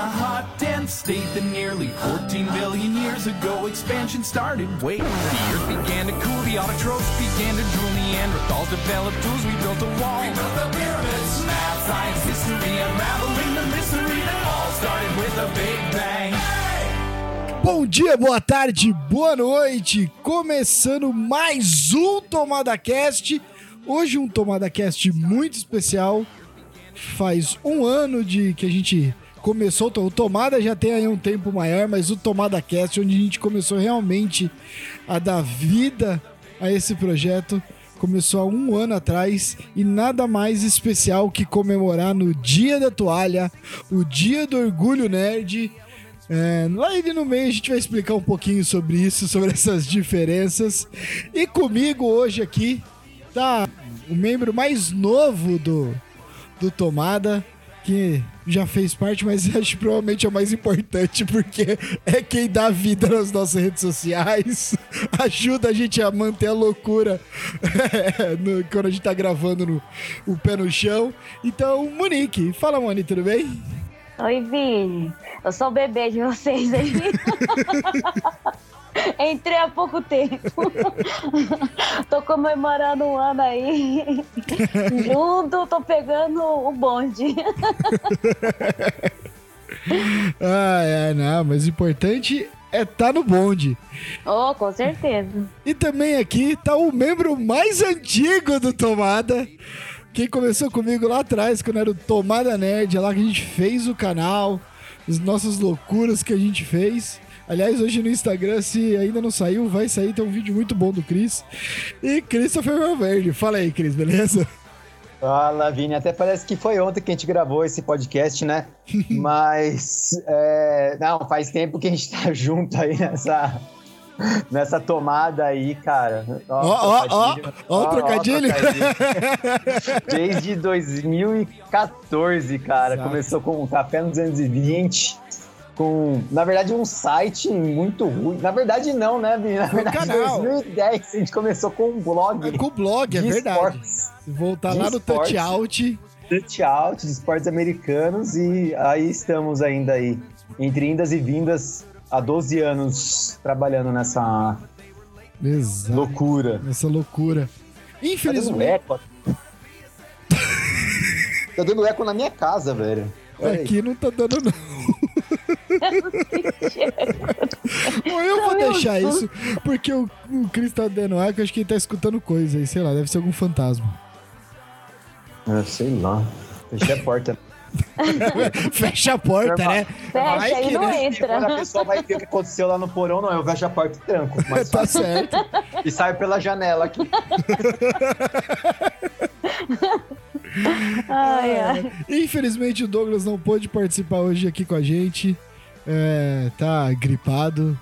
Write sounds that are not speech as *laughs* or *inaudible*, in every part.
a hot, dense state that nearly 14 billion years ago expansion started. Wait, the earth began to cool, the autotrophs began to drool, Neanderthals developed tools, we built a wall. We built the pyramids, math, science, history, unraveling the mystery that all started with a big bang. Bom dia, boa tarde, boa noite. Começando mais um Tomada Cast. Hoje um Tomada Cast muito especial. Faz um ano de que a gente começou. O Tomada já tem aí um tempo maior, mas o Tomada Cast, onde a gente começou realmente a dar vida a esse projeto, começou há um ano atrás e nada mais especial que comemorar no Dia da Toalha, o Dia do Orgulho Nerd. É, lá ali no meio a gente vai explicar um pouquinho sobre isso, *laughs* sobre essas diferenças. E comigo hoje aqui tá o membro mais novo do, do Tomada, que já fez parte, mas *laughs* acho que provavelmente é o mais importante, porque é quem dá vida nas nossas redes sociais, *laughs* ajuda a gente a manter a loucura *laughs* no- quando a gente tá gravando no, o pé no chão. Então, Monique, fala, Moni, tudo bem? Oi, Vini. Eu sou o bebê de vocês aí. Entrei há pouco tempo. *laughs* tô comemorando um ano aí. Junto, tô pegando o bonde. Ah, é, não, mas o importante é tá no bonde. Oh, com certeza. E também aqui tá o membro mais antigo do Tomada. Quem começou comigo lá atrás, quando era o Tomada Nerd, é lá que a gente fez o canal, as nossas loucuras que a gente fez. Aliás, hoje no Instagram, se ainda não saiu, vai sair, tem um vídeo muito bom do Cris. E Christopher Valverde. Fala aí, Cris, beleza? Fala, Vini. Até parece que foi ontem que a gente gravou esse podcast, né? *laughs* Mas, é, não, faz tempo que a gente tá junto aí nessa, nessa tomada aí, cara. Ó, ó, ó, trocadilho. *laughs* Desde 2014, cara. Exato. Começou com o Café no 220. Com, na verdade, um site muito ruim. Na verdade, não, né, Vini? Na verdade, canal. 2010 a gente começou com um blog. É com o blog, é de verdade. esportes. Voltar lá no esportes. Touch Out. touch out de esportes americanos e aí estamos ainda aí, entre indas e vindas, há 12 anos trabalhando nessa Exato. loucura. Essa loucura. Tá dando Infelizmente. eco. *laughs* tá dando eco na minha casa, velho. Olha aí. Aqui não tá dando, não. Bom, eu vou deixar isso, porque o, o Cris tá dando eco, acho que ele tá escutando coisa aí, sei lá, deve ser algum fantasma. Ah, sei lá. Fechei a porta. *laughs* Fecha a porta, né? Fecha Vai que, não né? entra. Quando a pessoa vai ver o que aconteceu lá no porão, não, eu fecho a porta e tranco. *laughs* Mas Tá certo. E saio pela janela aqui. *laughs* Ai, ai. Infelizmente o Douglas não pôde participar hoje aqui com a gente. É, tá gripado.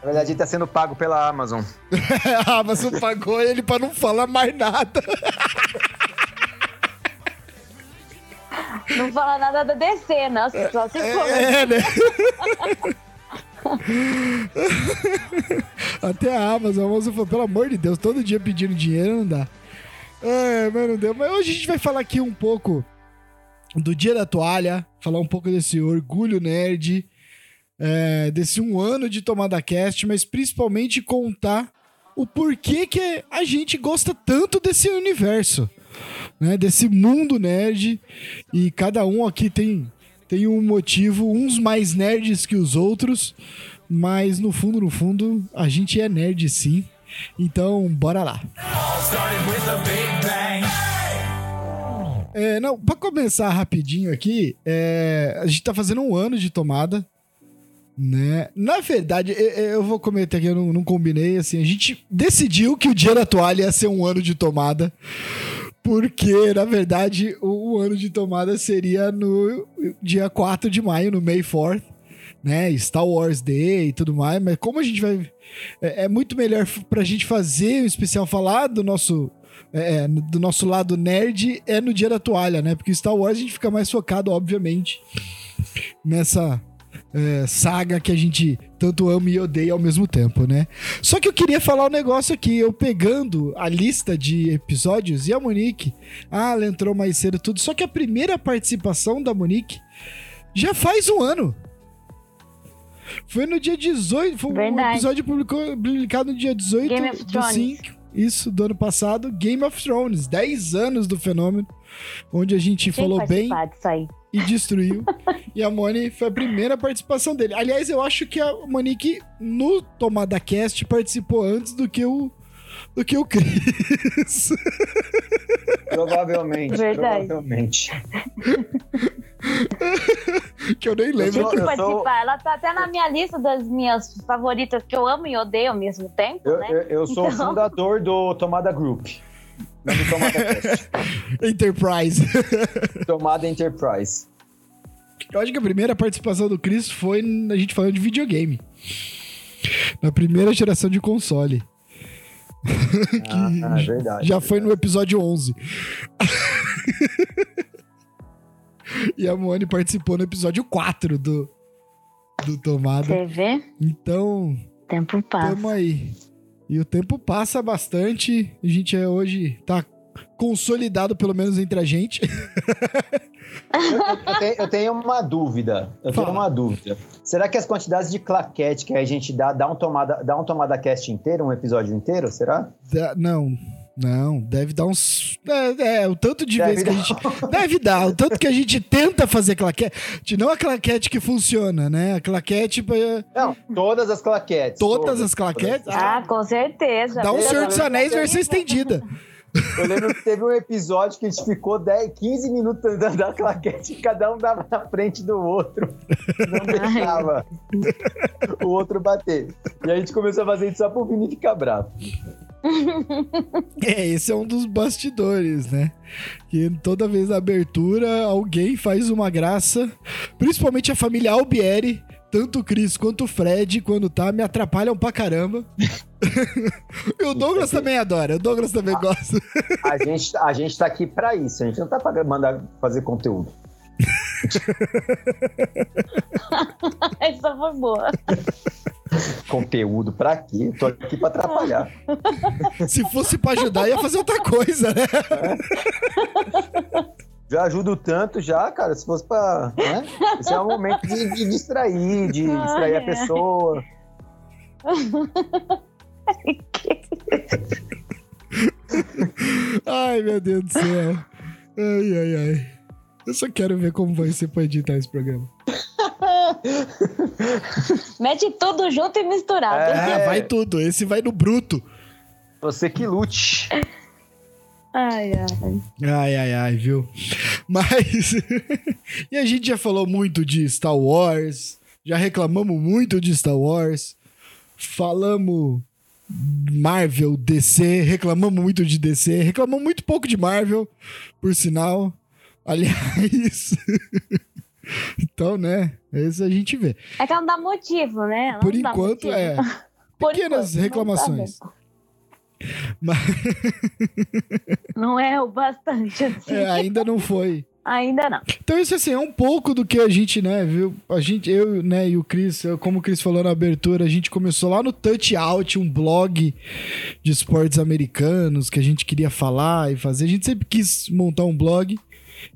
Na verdade, ele tá sendo pago pela Amazon. *laughs* a Amazon pagou ele pra não falar mais nada. Não fala nada da DC, nossa, só se for. É, né? *laughs* Até a Amazon, a Amazon falou, pelo amor de Deus, todo dia pedindo dinheiro não dá. É, mas não deu. Mas hoje a gente vai falar aqui um pouco do Dia da Toalha, falar um pouco desse orgulho nerd, é, desse um ano de Tomada Cast, mas principalmente contar o porquê que a gente gosta tanto desse universo, né? Desse mundo nerd. E cada um aqui tem, tem um motivo, uns mais nerds que os outros, mas no fundo, no fundo, a gente é nerd sim. Então, bora lá. All É, não, pra começar rapidinho aqui, é, a gente tá fazendo um ano de tomada, né? Na verdade, eu, eu vou comentar aqui, eu não, não combinei, assim, a gente decidiu que o dia da toalha ia ser um ano de tomada, porque, na verdade, o, o ano de tomada seria no dia 4 de maio, no May 4th, né? Star Wars Day e tudo mais, mas como a gente vai... É, é muito melhor pra gente fazer um especial falar do nosso é, do nosso lado nerd é no dia da toalha, né? Porque Star Wars a gente fica mais focado, obviamente, nessa é, saga que a gente tanto ama e odeia ao mesmo tempo, né? Só que eu queria falar um negócio aqui, eu pegando a lista de episódios e a Monique, ah, ela entrou mais cedo tudo, só que a primeira participação da Monique Já faz um ano. Foi no dia 18. Foi um Verdade. episódio publicou- publicado no dia 18 Game of do Thrones. 5. Isso, do ano passado. Game of Thrones. 10 anos do fenômeno. Onde a gente Tem que falou bem e destruiu. *laughs* e a Moni foi a primeira participação dele. Aliás, eu acho que a Monique no Tomada Cast participou antes do que o do que o Cris. Provavelmente. Verdade. Provavelmente. que eu nem lembro. Eu sou- que participar. Ela tá até na minha lista das minhas favoritas que eu amo e odeio ao mesmo tempo, Eu, né? eu, eu sou o Então- fundador do Tomada Group. Não do Tomada Cast. *laughs* Enterprise. *laughs* Tomada Enterprise. eu acho que a primeira participação do Cris foi a gente falando de videogame. Na primeira geração de console. *laughs* Ah, é verdade. Já foi no episódio 11. *laughs* e a Moni participou no episódio 4 do, do Tomada. Você vê? Então, Tempo passa. tamo aí. E o tempo passa bastante. A gente é hoje tá consolidado, pelo menos entre a gente. Eu tenho, eu tenho uma dúvida. Eu Fala. tenho uma dúvida. Será que as quantidades de claquete que a gente dá, dá um tomada, dá um tomada cast inteiro, um episódio inteiro? Será? Da- não, não. Deve dar uns. É, é, o tanto de Deve vezes que a gente. Deve dar. O tanto que a gente tenta fazer claquete. Não a claquete que funciona, né? A claquete. pra- Não, todas as claquetes. Todas as claquetes. Ah, com certeza. Dá um Eu- Senhor dos eu- Anéis versão estendida. Eu lembro que teve um episódio que a gente ficou 10, 15 minutos andando a claquete e cada um dava na frente do outro. Não deixava o outro bater. E a gente começou a fazer isso só pro Vini ficar bravo. É, esse é um dos bastidores, né? Que toda vez na abertura alguém faz uma graça, principalmente a família Albieri, tanto o Cris quanto o Fred, quando tá, me atrapalham pra caramba. *laughs* e o Douglas também adora, o Douglas também gosta. A gente, a gente tá aqui pra isso, a gente não tá pra mandar fazer conteúdo. *laughs* Essa foi boa. Conteúdo pra quê? Tô aqui pra atrapalhar. Se fosse pra ajudar, ia fazer outra coisa, né? *laughs* Já ajudo tanto já, cara, se fosse pra. Né? Esse é um momento de, de distrair, de distrair a pessoa. *laughs* Ai, meu Deus do céu. Ai, ai, ai. Eu só quero ver como vai ser pra editar esse programa. *laughs* Mete tudo junto e misturado. É. Vai tudo. Esse vai no bruto. Você que lute. Ai, ai. Ai, ai, ai, viu? *laughs* Mas. *laughs* e a gente já falou muito de Star Wars. Já reclamamos muito de Star Wars. Falamos Marvel, DC. Reclamamos muito de DC. Reclamamos muito pouco de Marvel, por sinal. *laughs* Aliás. então, né? Esse a gente vê. É que não dá motivo, né? Não Por enquanto, motivo. é. Por Pequenas enquanto, não reclamações. bom. Mas Não é o bastante assim. é, ainda não foi. Ainda não. Então isso assim é um pouco do que a gente, né, viu? A gente, eu, né, e o Cris, como o Cris falou na abertura, a gente começou lá no Touch Out, um blog de esportes americanos que a gente queria falar e fazer. A gente sempre quis montar um blog.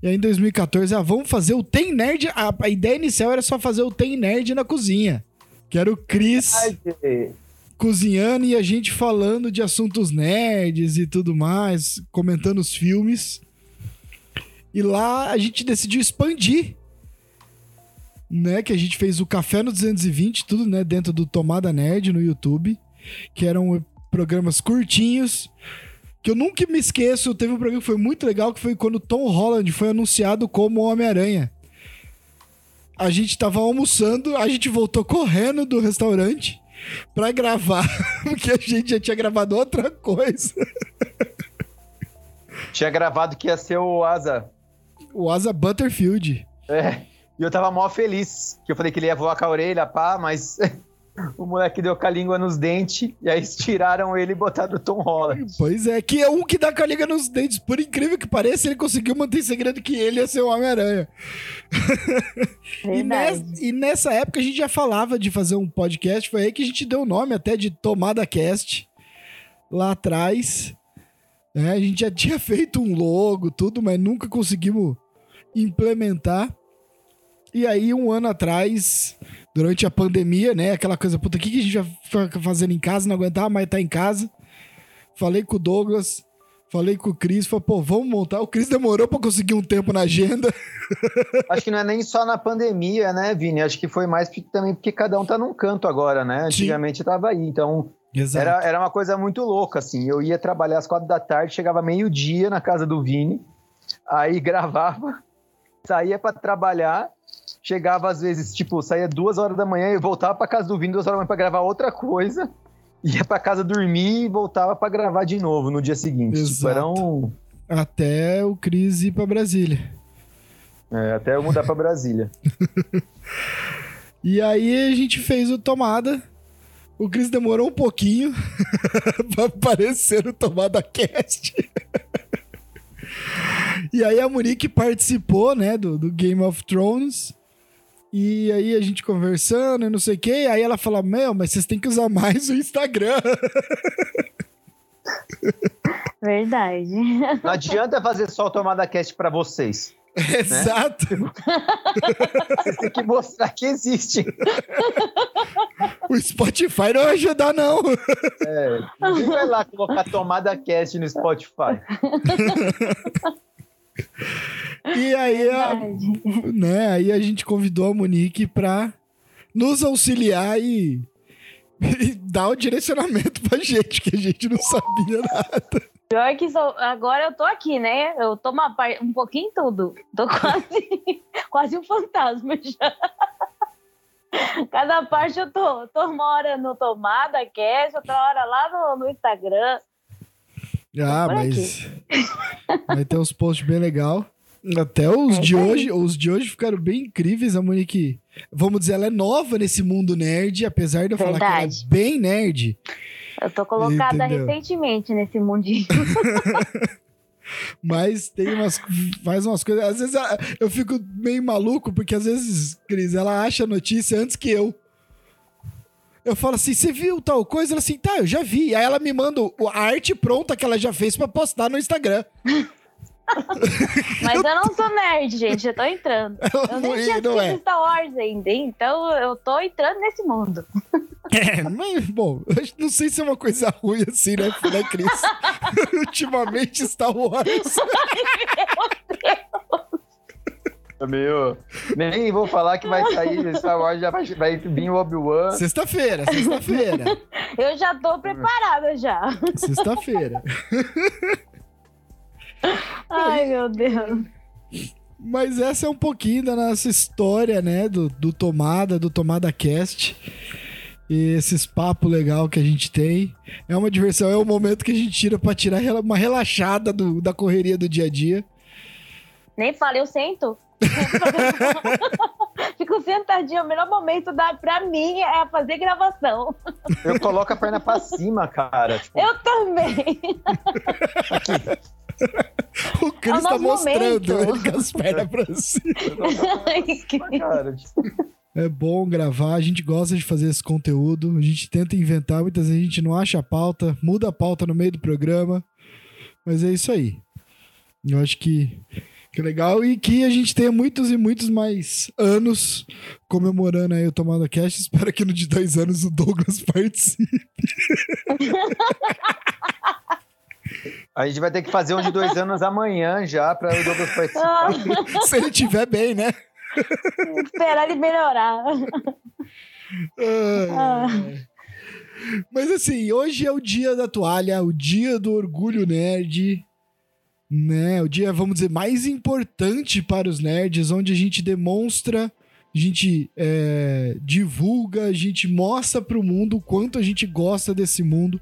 E aí em 2014, ah, vamos fazer o Tem Nerd. A, a ideia inicial era só fazer o Tem Nerd na cozinha. Que era o Cris Ai. Cozinhando e a gente falando de assuntos nerds e tudo mais, comentando os filmes. E lá a gente decidiu expandir. Né, que a gente fez o Café no 220, tudo, né, dentro do Tomada Nerd no YouTube, que eram programas curtinhos, que eu nunca me esqueço, teve um programa que foi muito legal, que foi quando Tom Holland foi anunciado como Homem-Aranha. A gente tava almoçando, a gente voltou correndo do restaurante, pra gravar, *laughs* porque a gente já tinha gravado outra coisa. Tinha gravado que ia ser o Asa. O Asa Butterfield. É. E eu tava mó feliz. Que eu falei que ele ia voar com a orelha, pá, mas *laughs* o moleque deu com a língua nos dentes. E aí *laughs* tiraram ele e botaram o Tom Holland. Pois é, que é um que dá com a liga nos dentes. Por incrível que pareça, ele conseguiu manter segredo que ele ia ser o Homem-Aranha. *laughs* E, Verdade. nes- e nessa época a gente já falava de fazer um podcast. Foi aí que a gente deu o nome até de Tomada Cast. Lá atrás. né? a gente já tinha *laughs* feito um logo, tudo, mas nunca conseguimos implementar. E aí, um ano atrás, durante a pandemia, né? Aquela coisa, puta, o que, que a gente vai ficar fazendo em casa? Não aguentava mais estar em casa. Falei com o Douglas, falei com o Cris, falei, pô, vamos montar. O Cris demorou pra conseguir um tempo na agenda. *laughs* Acho que não é nem só na pandemia, né, Vini? Acho que foi mais também porque cada um tá num canto agora, né? Antigamente Sim. tava aí, então era, era uma coisa muito louca, assim. Eu ia trabalhar às quatro da tarde, chegava meio-dia na casa do Vini, aí gravava, saía para trabalhar, chegava às vezes, tipo, saía duas horas da manhã e voltava para casa do Vini duas horas da manhã para gravar outra coisa, *laughs* ia para casa dormir e voltava para gravar de novo no dia seguinte. Exato. Tipo, era um... Até o Cris ir para Brasília. É, até eu mudar para Brasília. *laughs* e aí a gente fez o Tomada o Chris demorou um pouquinho *laughs* pra aparecer no Tomada Cast. e aí a Monique participou, né, do, do Game of Thrones. E aí a gente conversando e não sei o quê. Aí ela fala: Meu, mas vocês têm que usar mais o Instagram. Verdade. Não adianta fazer só o Tomada Cast pra vocês. Exato. Né? Vocês têm que mostrar que existe. O Spotify não vai ajudar, não. É, ninguém vai lá colocar tomada cast no Spotify. *laughs* E aí, a, né, aí a gente convidou a Monique para nos auxiliar e, e dar o direcionamento pra gente, que a gente não sabia nada. Pior que sou, agora eu tô aqui, né? Eu tô uma, um pouquinho tudo. Tô *laughs* quase, quase um fantasma já. Cada parte eu tô, tô uma hora no Tomada Cast, outra hora lá no, no Instagram. Ah, mas vai ter uns posts bem legal. Até os é de hoje, os de hoje ficaram bem incríveis. A Monique, vamos dizer, ela é nova nesse mundo nerd, apesar de eu Verdade. falar que ela é bem nerd. Eu tô colocada Entendeu? recentemente nesse mundinho. *laughs* Mas tem umas. Faz umas coisas. Às vezes eu fico meio maluco, porque às vezes, Cris, ela acha a notícia antes que eu. Eu falo assim: você viu tal coisa? Ela assim, tá, eu já vi. Aí ela me manda a arte pronta que ela já fez para postar no Instagram. *laughs* Mas eu não sou nerd, gente, eu tô entrando. *laughs* Eu nem tinha assistido é. Star Wars ainda, então eu tô entrando nesse mundo. É, mas, bom, não sei se é uma coisa ruim assim, né, né Cris? *laughs* Ultimamente Star Wars. *laughs* É meio. Nem vou falar que vai sair Star Wars, já vai, vai vir o Obi-Wan. Sexta-feira, sexta-feira. Eu já tô preparada já. Sexta-feira. *laughs* Ai, meu Deus. Mas essa é um pouquinho da nossa história, né? Do, do Tomada, do Tomada Cast. E esses papos legal que a gente tem. É uma diversão, é o momento que a gente tira pra tirar uma relaxada do, da correria do dia a dia. Nem falei, eu sento. *laughs* Fico sentadinho. O melhor momento da, pra mim é fazer gravação. Eu coloco a perna pra cima, cara. Tipo... Eu também. O Cris é tá mostrando ele com as pernas pra cima. *laughs* *laughs* cara, tipo... É bom gravar, a gente gosta de fazer esse conteúdo, a gente tenta inventar, muitas vezes a gente não acha a pauta, muda a pauta no meio do programa, mas é isso aí. Eu acho que, que é legal e que a gente tenha muitos e muitos mais anos comemorando aí o Tomada Cash. Espero que no de dois anos o Douglas *laughs* participe. A gente vai ter que fazer um de dois anos amanhã já para o Douglas participar. *laughs* Se ele estiver bem, né? Esperar ele melhorar. Ah. Mas assim, hoje é o dia da toalha, o dia do orgulho nerd, né? O dia, vamos dizer, mais importante para os nerds, onde a gente demonstra a gente é, divulga, a gente mostra para o mundo o quanto a gente gosta desse mundo.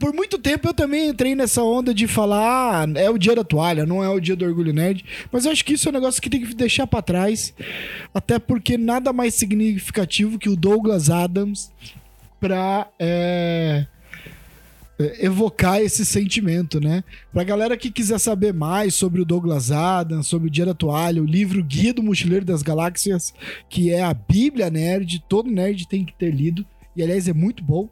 Por muito tempo eu também entrei nessa onda de falar, ah, é o dia da toalha, não é o dia do orgulho nerd, mas eu acho que isso é um negócio que tem que deixar para trás, até porque nada mais significativo que o Douglas Adams para é, evocar esse sentimento, né? Pra galera que quiser saber mais sobre o Douglas Adams, sobre o Dia da Toalha, o livro Guia do Mochileiro das Galáxias, que é a Bíblia Nerd, todo nerd tem que ter lido, e aliás é muito bom.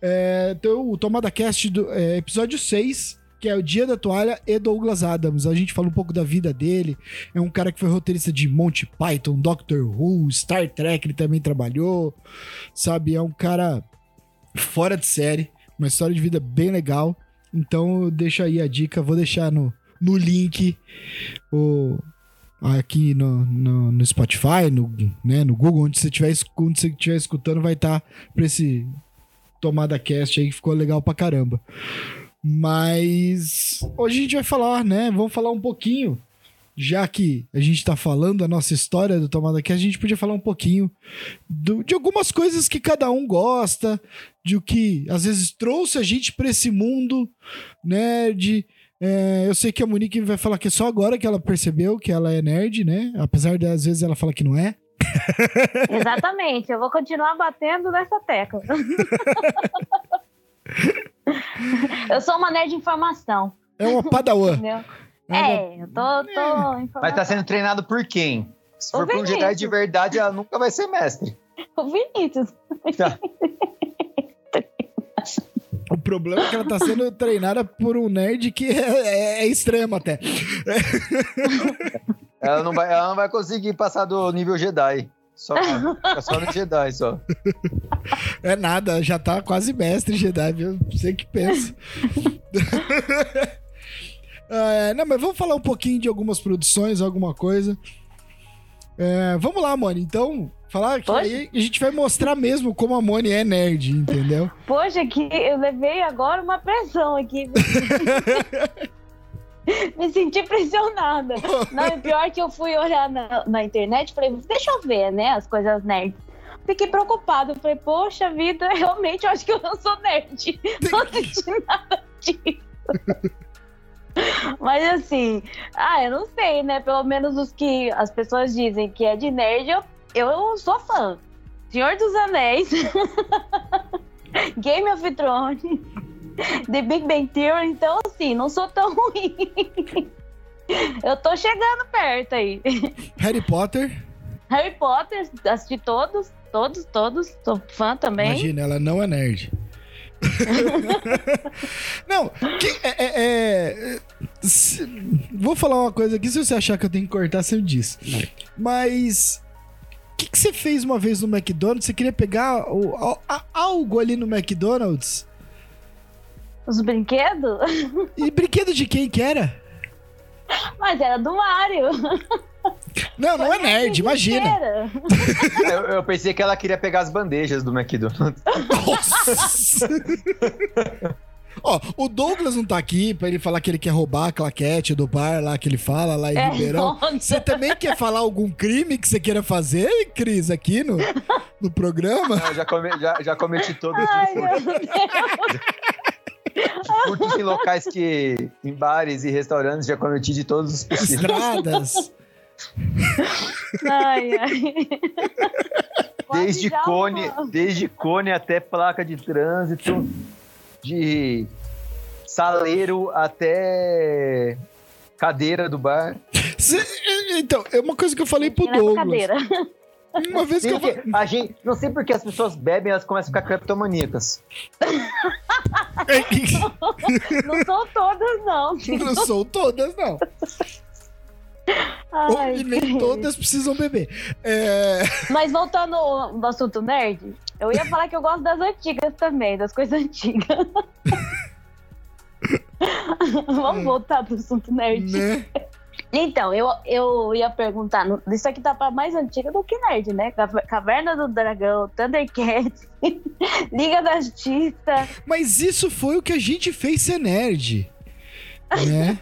É, então, o Tomada Cast, do, é, episódio 6, que é o Dia da Toalha e Douglas Adams. A gente fala um pouco da vida dele. É um cara que foi roteirista de Monty Python, Doctor Who, Star Trek, ele também trabalhou. Sabe, é um cara fora de série, uma história de vida bem legal. Então, deixa aí a dica, vou deixar no, no link o, aqui no, no, no, Spotify, no, né, no Google, onde você estiver onde você estiver escutando, vai estar tá para esse tomada cast aí que ficou legal pra caramba. Mas hoje a gente vai falar, né? Vamos falar um pouquinho, já que a gente tá falando a nossa história do Tomada Cast, a gente podia falar um pouquinho do, de algumas coisas que cada um gosta, de o que às vezes trouxe a gente para esse mundo, né? De é, eu sei que a Monique vai falar que é só agora que ela percebeu que ela é nerd, né? Apesar de às vezes ela fala que não é. *laughs* Exatamente, eu vou continuar batendo nessa tecla. *laughs* eu sou uma nerd de informação. É uma padawan. É, é, eu tô, tô é. Mas tá sendo treinado por quem? Se for por um Jedi de verdade, ela nunca vai ser mestre. *laughs* O Vinícius. Tá. O problema é que ela tá sendo treinada por um nerd que é, é, é extremo até. *laughs* Ela não, vai, ela não vai conseguir passar do nível Jedi. Só, só no Jedi, só. *laughs* É nada, já tá quase mestre Jedi, viu? Você que pensa. É, não, mas vamos falar um pouquinho de algumas produções, alguma coisa. É, vamos lá, mano. Então, Falar que aí a gente vai mostrar mesmo como a Moni é nerd, entendeu? *laughs* Poxa, que eu levei agora uma pressão aqui. *laughs* Me senti pressionada. Não, e pior que eu fui olhar na, na internet falei, deixa eu ver, né, as coisas nerds. Fiquei preocupado. Falei, poxa vida, *laughs* realmente eu acho que eu não sou nerd. Não senti nada disso. Mas assim, ah, eu não sei, né? Pelo menos os que as pessoas dizem que é de nerd, eu eu sou fã. Senhor dos Anéis, *laughs* Game of Thrones, The Big Bang Theory, então assim, não sou tão *laughs* ruim. eu tô chegando perto aí. Harry Potter. Harry Potter, assisti todos, todos, todos. Sou fã também. Imagina, ela não é nerd. *laughs* não, que, é, é, é se, vou falar uma coisa aqui, se você achar que eu tenho que cortar, você diz. Mas que, que você fez uma vez no McDonald's? Você queria pegar o, a, algo ali no McDonald's? Os brinquedos? E brinquedo de quem que era? Mas era do Mario. *laughs* Não, não é nerd, imagina. *laughs* Eu, eu, pensei que ela queria pegar as bandejas do McDonald's. Nossa! *laughs* Ó, o Douglas não tá aqui pra ele falar que ele quer roubar a claquete do bar lá que ele fala lá em é, Ribeirão. *laughs* Você também quer falar algum crime que você queira fazer, Cris, aqui no, no programa? Não, já, come, já, já cometi todos os Furtos em locais que. em bares e restaurantes já cometi de todos os possíveis. Estradas. Ai, ai. *laughs* Desde cone, desde cone até placa de trânsito de saleiro até cadeira do bar. Cê, então, é uma coisa que eu falei pro Douglas. Cadeira. Uma vez que eu a gente, não sei porque as pessoas bebem, elas começam a ficar creptomaníacas. *laughs* *laughs* não são todas, não. Não são todas, não. Ai, e nem todas precisam beber. É... *laughs* Mas voltando no assunto nerd, eu ia falar que eu gosto das antigas também, das coisas antigas. *laughs* Vamos voltar pro assunto nerd. Né? Então, eu, eu ia perguntar, isso aqui tá pra mais antiga do que nerd, né? Caverna do Dragão, Thundercats, *laughs* Liga da Justiça. Mas isso foi o que a gente fez ser nerd. Né?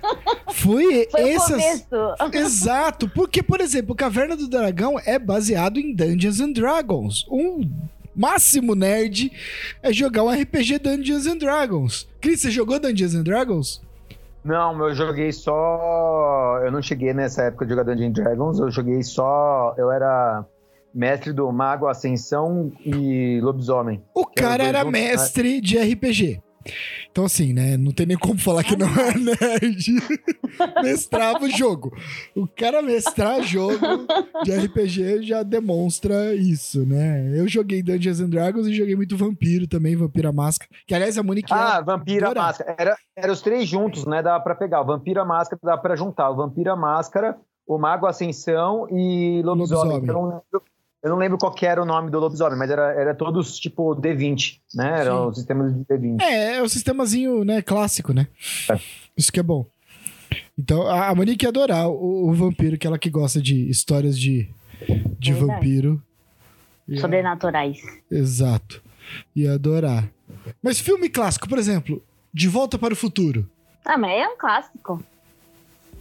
Foi, *laughs* Foi essas. *laughs* Exato, porque, por exemplo, Caverna do Dragão é baseado em Dungeons and Dragons. Um máximo nerd é jogar um RPG Dungeons and Dragons. Cris, você jogou Dungeons and Dragons? Não, eu joguei só. Eu não cheguei nessa época de jogar Dungeons Dragons, eu joguei só. Eu era mestre do Mago Ascensão e Lobisomem. O cara era mestre de RPG. Então, assim, né? Não tem nem como falar que não é *laughs* nerd. *laughs* Mestrava o jogo. O cara mestrar jogo de RPG já demonstra isso, né? Eu joguei Dungeons and Dragons e joguei muito Vampiro também, Vampira Máscara. Que, aliás, a Monique... Ah, Vampira Máscara. Era, era os três juntos, né? Dava pra pegar. O Vampira Máscara dava pra juntar. O Vampira Máscara, o Mago Ascensão e Lobisomem. Lobisomem. Lembro eu não lembro qual que era o nome do lobisomem, mas era, era todos tipo D20, né? Eram Sim. os sistemas de D20. É, é o sistemazinho, né, clássico, né? É. Isso que é bom. Então, a Monique ia adorar o, o vampiro, que ela que gosta de histórias de, de vampiro. Ia- Sobrenaturais. Exato. Ia adorar. Mas filme clássico, por exemplo, De Volta para o Futuro. Ah, mas é um clássico.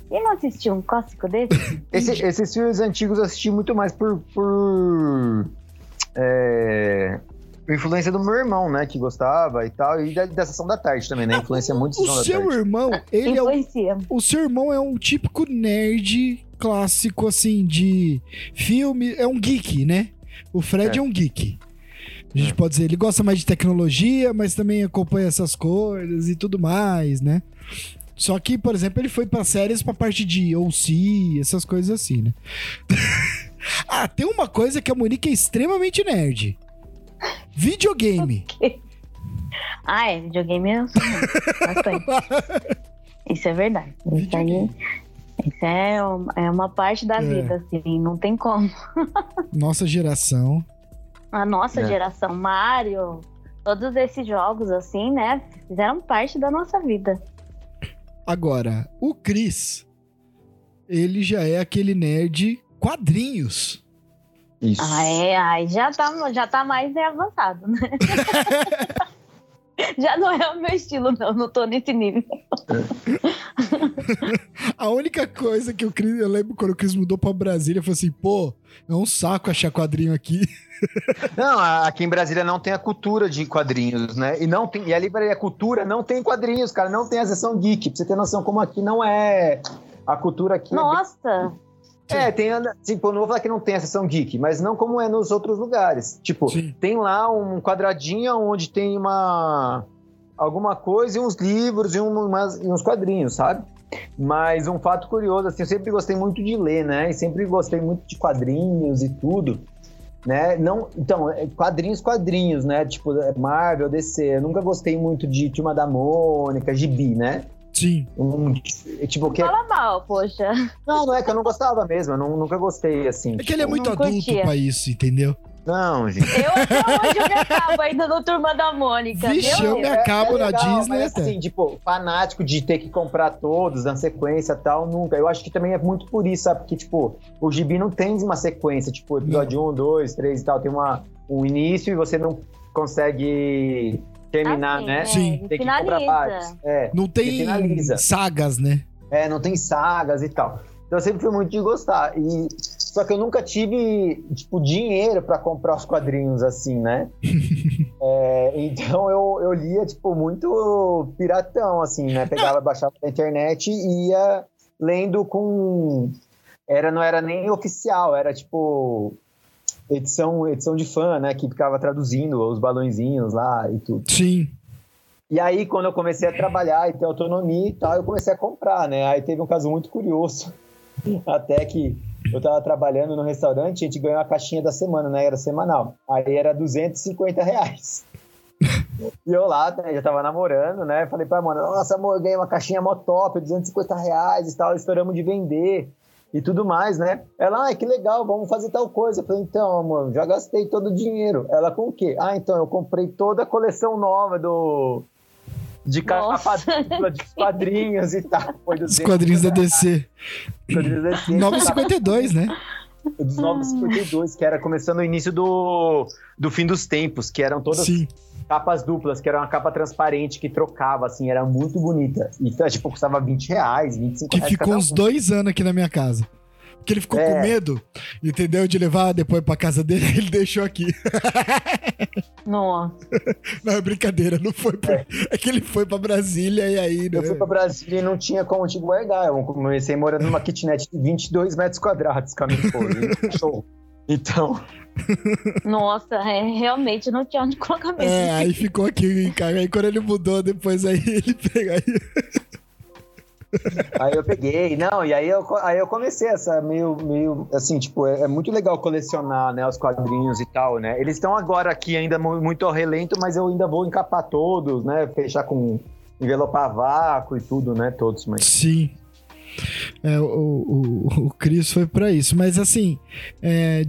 Quem não assistiu um clássico desse? *laughs* Esse- esses filmes antigos eu assisti muito mais por. por é, influência do meu irmão, né? Que gostava e tal. E da, da sessão da tarde também, né? Influência muito O seu tarde. irmão, ele é o, o seu irmão é um típico nerd clássico, assim, de filme. É um geek, né? O Fred é, É. um geek. A gente É. pode dizer, ele gosta mais de tecnologia, mas também acompanha essas coisas e tudo mais, né? Só que, por exemplo, ele foi pra séries pra parte de OC, essas coisas assim, né? *laughs* ah, tem uma coisa que a Monique é extremamente nerd. Videogame. *laughs* Ah, é, videogame eu sou muito, bastante. *laughs* Isso é verdade. Isso aí, Videogame. isso é uma, é uma parte da É. vida, assim, não tem como. Nossa geração. A nossa É. geração, Mario, todos esses jogos, assim, né, fizeram parte da nossa vida. Agora, o Chris, ele já é aquele nerd quadrinhos. Isso. Ah, é, aí já tá, já tá mais avançado, né? *laughs* *laughs* já não é o meu estilo, não, não tô nesse nível. *laughs* A única coisa que o Chris, eu lembro quando o Chris mudou pra Brasília, foi assim, pô, é um saco achar quadrinho aqui. *laughs* Não, aqui em Brasília não tem a cultura de quadrinhos, né? E não tem, e a livraria Cultura não tem quadrinhos, cara, não tem a seção geek. Pra você ter noção como aqui não é a cultura aqui. é bem- Nossa, É, tem, tipo, eu não vou falar que não tem a seção geek, mas não como é nos outros lugares. Tipo, Sim. tem lá um quadradinho onde tem uma alguma coisa e uns livros e, um- umas- e uns quadrinhos, sabe? Mas um fato curioso, assim, eu sempre gostei muito de ler, né? E sempre gostei muito de quadrinhos e tudo, né? Não, então, é, quadrinhos, quadrinhos, né? Tipo, é, Marvel, DC. Eu nunca gostei muito de Turma da Mônica, Gibi, né? Sim. Um, tipo, que é- fala mal, poxa. Não, não é que eu não gostava mesmo, eu não- nunca gostei, assim. É que ele é Eu muito adulto curtia. pra isso, entendeu? Não, gente. Eu até hoje eu me acabo ainda no Turma da Mônica, Vixe, eu me acabo na legal, Disney mas, até. assim, tipo, fanático de ter que comprar todos na sequência e tal, nunca. Eu acho que também é muito por isso, sabe? Porque, tipo, o gibi não tem uma sequência, tipo, episódio 1, 2, 3 e tal, tem uma, um início e você não consegue terminar, Assim, né? é, Sim. Tem que comprar finaliza. É, Não tem finaliza. sagas, né? é, não tem sagas e tal. Então eu sempre fui muito de gostar. E, só que eu nunca tive, tipo, dinheiro pra comprar os quadrinhos assim, né? *laughs* É, então eu, eu lia, tipo, muito piratão, assim, né? Pegava, baixava na internet e ia lendo com. Era, não era nem oficial, era tipo edição, edição de fã, né? Que ficava traduzindo os balãozinhos lá e tudo. Sim. E aí, quando eu comecei a trabalhar e ter autonomia e tal, eu comecei a comprar, né? Aí teve um caso muito curioso. *laughs* Até que eu tava trabalhando no restaurante, a gente ganhou a caixinha da semana, né? Era semanal. Aí era 250 reais. *laughs* E eu lá, né, já tava namorando, né? Falei pra mano, nossa, amor, eu ganhei uma caixinha mó top, 250 reais e tal, estouramos de vender e tudo mais, né? Ela, ai, que legal, vamos fazer tal coisa. Eu falei, então, amor, já gastei todo o dinheiro. Ela, com o quê? Ah, então, eu comprei toda a coleção nova do... De capa *laughs* de quadrinhos e tal. Foi Os 200 quadrinhos da DC. quadrinhos da DC. 952, né? Dos 952, que era começando o início do, do fim dos tempos, que eram todas Sim. Capas duplas, que era uma capa transparente que trocava, assim, era muito bonita. E, tipo, custava 20 reais, 25 Que reais. ficou cada uns um. dois anos aqui na minha casa. Porque ele ficou É. com medo, entendeu? De levar depois pra casa dele, *laughs* ele deixou aqui. Nossa. *laughs* Não, é brincadeira, não foi pra... É que ele foi pra Brasília e aí, né? Eu fui pra Brasília e não tinha como te guardar. Eu comecei morando numa kitnet de 22 metros quadrados com a minha esposa. E, *laughs* Show. Então, Nossa, é, realmente não tinha onde colocar mesmo. É, aí ficou aqui, cara. Aí quando ele mudou, depois aí *laughs* ele pega aí. aí eu peguei, não, e aí eu, aí eu comecei essa meio, meio assim, tipo, é, é muito legal colecionar, né, os quadrinhos e tal, né? Eles estão agora aqui ainda mu- muito ao relento, mas eu ainda vou encapar todos, né? Fechar com envelopar vácuo e tudo, né? Todos, mas Sim. É, o, o, o Cris foi pra isso. Mas assim, é,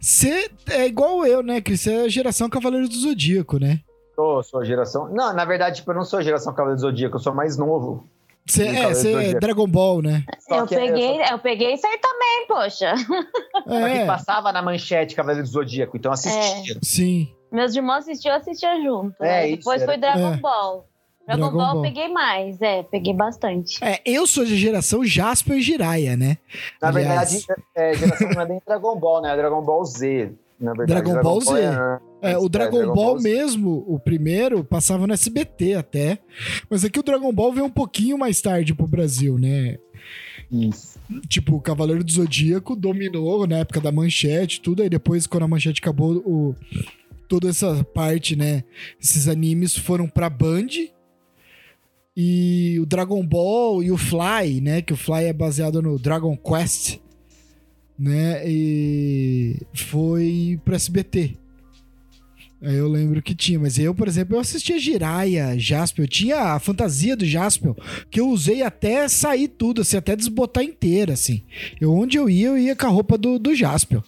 você é igual eu, né, Cris? Você é a geração Cavaleiro do Zodíaco, né? sou, sou geração. Não, na verdade, tipo, eu não sou geração Cavaleiro do Zodíaco, eu sou mais novo. Você Sim, é, você é. Dragon Ball, né? Eu que é- peguei, só- eu peguei isso aí também, poxa. *laughs* só que É, passava na manchete Cavaleiro do Zodíaco, então assistia. sim. Meus irmãos assistiam, eu assistia junto. É, né? isso, Depois era- foi Dragon É. Ball. Dragon, Dragon Ball, Ball. eu peguei mais, é, peguei bastante. É, eu sou da geração Jasper e Jiraiya, né? Na Aliás. verdade, é, geração não é nem Dragon Ball, né? É Dragon Ball Z. Na verdade, Dragon Ball Z. é- É, o é, Dragon, Ball, Z. mesmo, o primeiro, passava no SBT até. Mas aqui o Dragon Ball veio um pouquinho mais tarde pro Brasil, né? Isso. Tipo, o Cavaleiro do Zodíaco dominou na época da manchete, tudo. Aí depois, quando a manchete acabou, o, toda essa parte, né? Esses animes foram pra Band. E o Dragon Ball e o Fly, né? Que o Fly é baseado no Dragon Quest, né? E foi pro SBT. Aí eu lembro que tinha, mas eu, por exemplo, eu assistia Jiraiya, Jaspion, eu tinha a fantasia do Jaspion, que eu usei até sair tudo, assim, até desbotar inteira, assim. Eu, onde eu ia, eu ia com a roupa do, do Jaspion.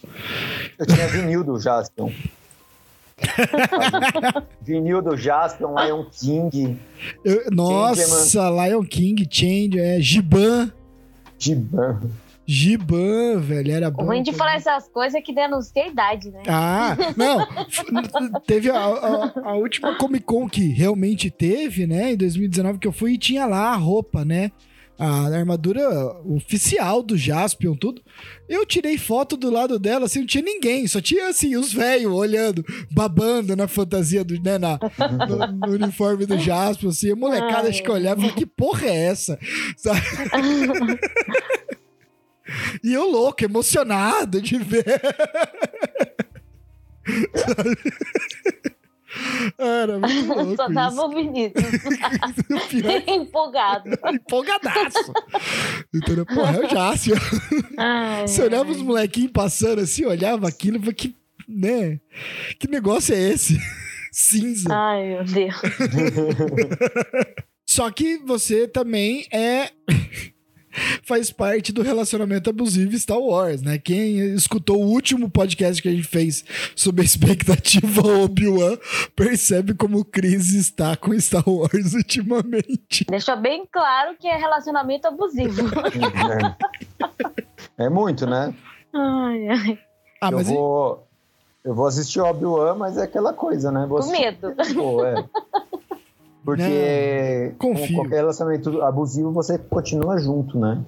Eu tinha vinil do Jaspion. *laughs* vinil do Jaspion, Lion King, Eu- nossa, Lion King, Change, é, Giban, Giban. Giban, velho, era O bom. ruim de falar essas coisas é que denuncia a idade, né? Ah, não. *laughs* teve a, a- a última Comic Con que realmente teve, né? Em 2019 que eu fui e tinha lá a roupa, né? A armadura oficial do Jaspion, tudo. Eu tirei foto do lado dela, assim, não tinha ninguém, só tinha, assim, os velhos olhando, babando na fantasia, do, né, na, no, no uniforme do Jaspion, assim. A molecada Ai. acho que olhava e que porra é essa? Sabe? E eu louco, emocionado de ver. Sabe? *laughs* Era muito *laughs* louco Só tava isso. o Vinícius. *laughs* *laughs* Empolgado. empolgadaço. Entendeu? Porra, é o Jácio. Você olhava os molequinhos passando assim, olhava aquilo e que, né? Que negócio é esse? Cinza. Ai, meu Deus. Só que você também é. *laughs* Faz parte do relacionamento abusivo Star Wars, né? Quem escutou o último podcast que a gente fez sobre a expectativa *laughs* Obi-Wan percebe como o Chris está com Star Wars ultimamente. Deixa bem claro que é relacionamento abusivo. É muito, né? Ai, ai. Ah, eu mas e- vou. Eu vou assistir Obi-Wan, mas é aquela coisa, né? Vou Com medo. Pô, é. Porque com qualquer relacionamento abusivo você continua junto, né?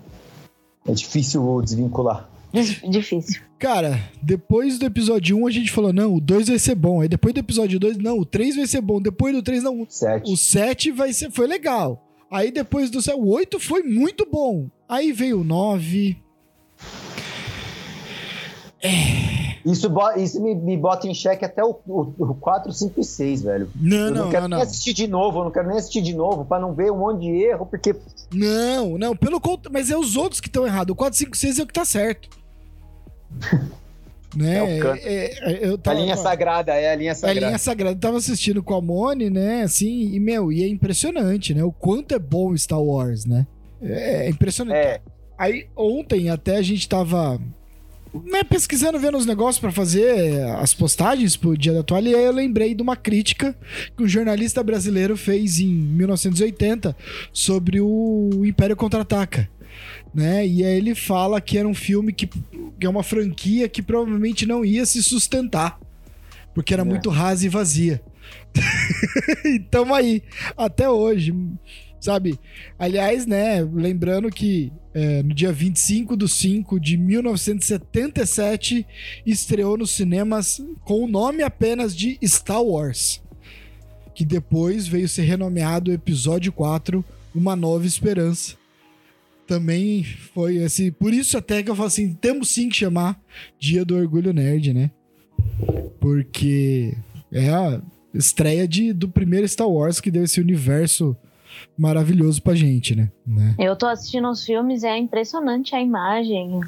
É difícil desvincular. Difícil. Cara, depois do episódio 1 a gente falou, não, o 2 vai ser bom. Aí depois do episódio 2, não, o 3 vai ser bom. Depois do 3, não, Sete. o 7 vai ser, foi legal. Aí depois do 7, o 8 foi muito bom. Aí veio o 9. Isso, isso me, me bota em xeque até o, o, o 4, 5 e 6, velho. Não, eu não, não, quero não, nem não. assistir de novo, eu não quero nem assistir de novo pra não ver um monte de erro, porque Não, não, pelo contrário, mas é os outros que estão errados. O 4, 5, 6 é o que tá certo. *laughs* né? É canto. É- é- eu a tava, linha sagrada é a linha É a sagrada. linha sagrada. Eu tava assistindo com a Moni, né? Assim, e, meu, e é impressionante, né? O quanto é bom Star Wars, né? É, é impressionante. É, Aí ontem até a gente tava né, pesquisando, vendo os negócios pra fazer as postagens pro Dia da Toalha, e aí eu lembrei de uma crítica que um jornalista brasileiro fez em 1980 sobre o Império Contra-Ataca. Né? E aí ele fala que era um filme que, que é uma franquia que provavelmente não ia se sustentar. Porque era É. muito rasa e vazia. *laughs* e tamo aí, até hoje. Sabe? Aliás, né? Lembrando que é, no dia 25 de 5 de 1977 estreou nos cinemas com o nome apenas de Star Wars. Que depois veio ser renomeado Episódio 4 Uma Nova Esperança. também foi assim. Por isso até que eu falo assim, temos sim que chamar Dia do Orgulho Nerd, né? Porque é a estreia de, do primeiro Star Wars que deu esse universo maravilhoso pra gente, né? né? Eu tô assistindo os filmes, é impressionante a imagem.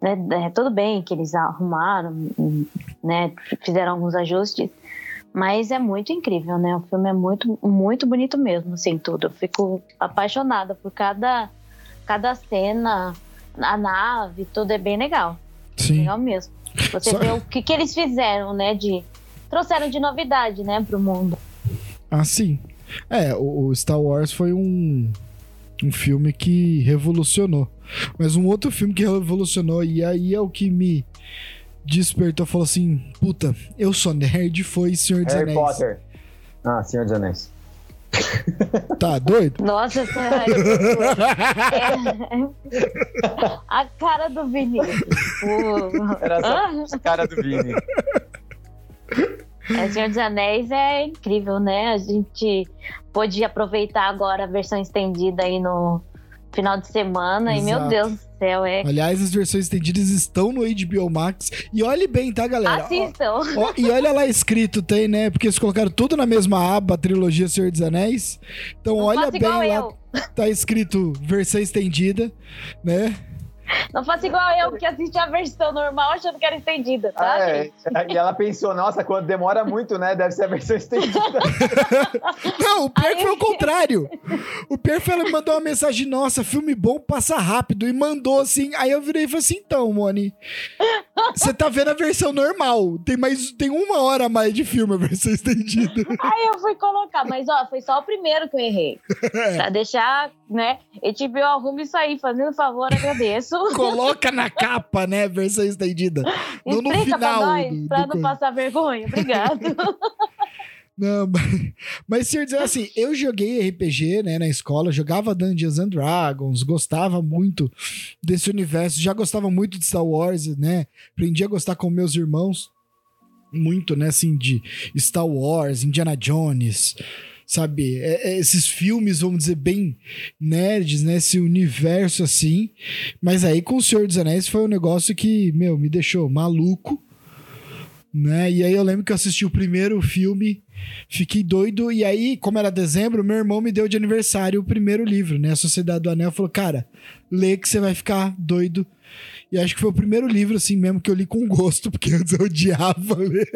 Né? É, tudo bem que eles arrumaram, né? Fizeram alguns ajustes. Mas é muito incrível, né? O filme é muito, muito bonito mesmo, assim, tudo. Eu fico apaixonada por cada, cada cena, a nave, tudo é bem legal. Sim. Legal mesmo. Você Só- vê o que, que eles fizeram, né? De. Trouxeram de novidade, né, pro mundo. Ah, sim. É, o, o Star Wars foi um, um filme que revolucionou. Mas um outro filme que revolucionou, e aí é o que me despertou, falou assim: puta, eu sou nerd, foi Senhor dos Harry Anéis. Potter. Ah, Senhor dos Anéis. *laughs* Tá doido? Nossa, sério. É- *laughs* A cara do Vinícius. Pô. Era Ah, essa cara do Vini. É, Senhor dos Anéis é incrível, né? A gente pôde aproveitar agora a versão estendida aí no final de semana. E, meu Exato. Deus do céu, é. Aliás, as versões estendidas estão no HBO Max. E olhe bem, tá, galera? Ó, Assistam. ó, e olha lá escrito, tem, né? Porque eles colocaram tudo na mesma aba, a trilogia Senhor dos Anéis. Então, Não olha bem lá, eu. tá escrito versão estendida, né? Não faça igual eu, que assisti a versão normal achando que era estendida, tá? Ah, é. E ela pensou, nossa, quando demora muito, né? Deve ser a versão estendida. *laughs* Não, o pior Aí- foi o contrário. O pior foi ela me mandou uma mensagem, nossa, filme bom, passa rápido. E mandou assim. Aí eu virei e falei assim, então, Moni. Você tá vendo a versão normal. Tem mais. Tem uma hora a mais de filme a versão estendida. Aí eu fui colocar, mas ó, foi só o primeiro que eu errei. *laughs* É. Pra deixar, né? HBO arruma isso aí, fazendo favor, agradeço. *laughs* Coloca na capa, né? Versão estendida. Não no Explica pra final. nós, do- pra do não coisa. passar vergonha. Obrigado. *laughs* Não, mas, mas senhor dizer assim, eu joguei RPG, né, na escola, jogava Dungeons and Dragons, gostava muito desse universo, já gostava muito de Star Wars, né? Aprendi a gostar com meus irmãos muito, né, assim, de Star Wars, Indiana Jones, sabe? É- é esses filmes, vamos dizer, bem nerds, né? Esse universo assim. Mas aí com o Senhor dos Anéis foi um negócio que, meu, me deixou maluco. Né? E aí eu lembro que eu assisti o primeiro filme, fiquei doido, e aí, como era dezembro, meu irmão me deu de aniversário o primeiro livro, né? A Sociedade do Anel falou, cara, lê que você vai ficar doido. E acho que foi o primeiro livro, assim, mesmo que eu li com gosto, *laughs* porque antes eu odiava ler.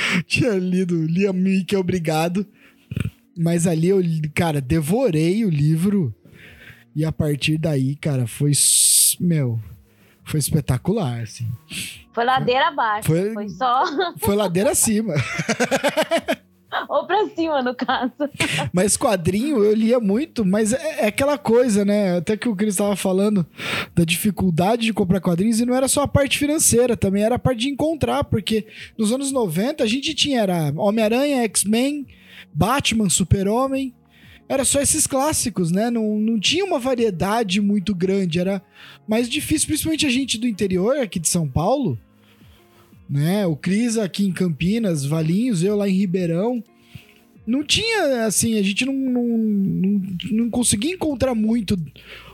*laughs* Tinha lido, lia Mickey Obrigado. Mas ali eu, cara, devorei o livro. E a partir daí, cara, foi. Meu. Foi espetacular, assim. Foi ladeira abaixo. Foi- Foi, só. Foi ladeira acima. *laughs* Cima, no caso. *laughs* Mas quadrinho eu lia muito, mas é, é aquela coisa, né? Até que o Cris estava falando da dificuldade de comprar quadrinhos, e não era só a parte financeira, também era a parte de encontrar, porque nos anos 90 a gente tinha era Homem-Aranha, X-Men, Batman, Super-Homem. Era só esses clássicos, né? Não, não tinha uma variedade muito grande, era mais difícil, principalmente a gente do interior, aqui de São Paulo, né? O Cris aqui em Campinas, Valinhos, eu lá em Ribeirão. Não tinha, assim, a gente não, não, não, não conseguia encontrar muito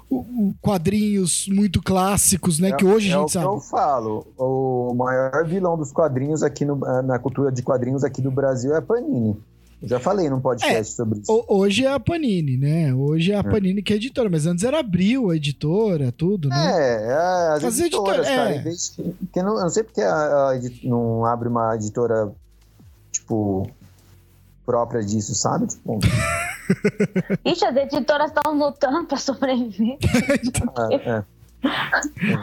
o- o- quadrinhos muito clássicos, né? que hoje é a o gente que sabe. eu falo. O maior vilão dos quadrinhos aqui no- na cultura de quadrinhos aqui do Brasil é a Panini. Eu já falei num podcast sobre isso. O- Hoje é a Panini, né? Hoje é a Panini que é editora, mas antes era Abril, a editora, tudo, né? É, é, as As editoras, editoras, cara. é. Porque não, eu não sei porque a, a não abre uma editora, tipo, própria disso, sabe? Tipo, *laughs* Ixi, as editoras estão lutando pra sobreviver. é, é.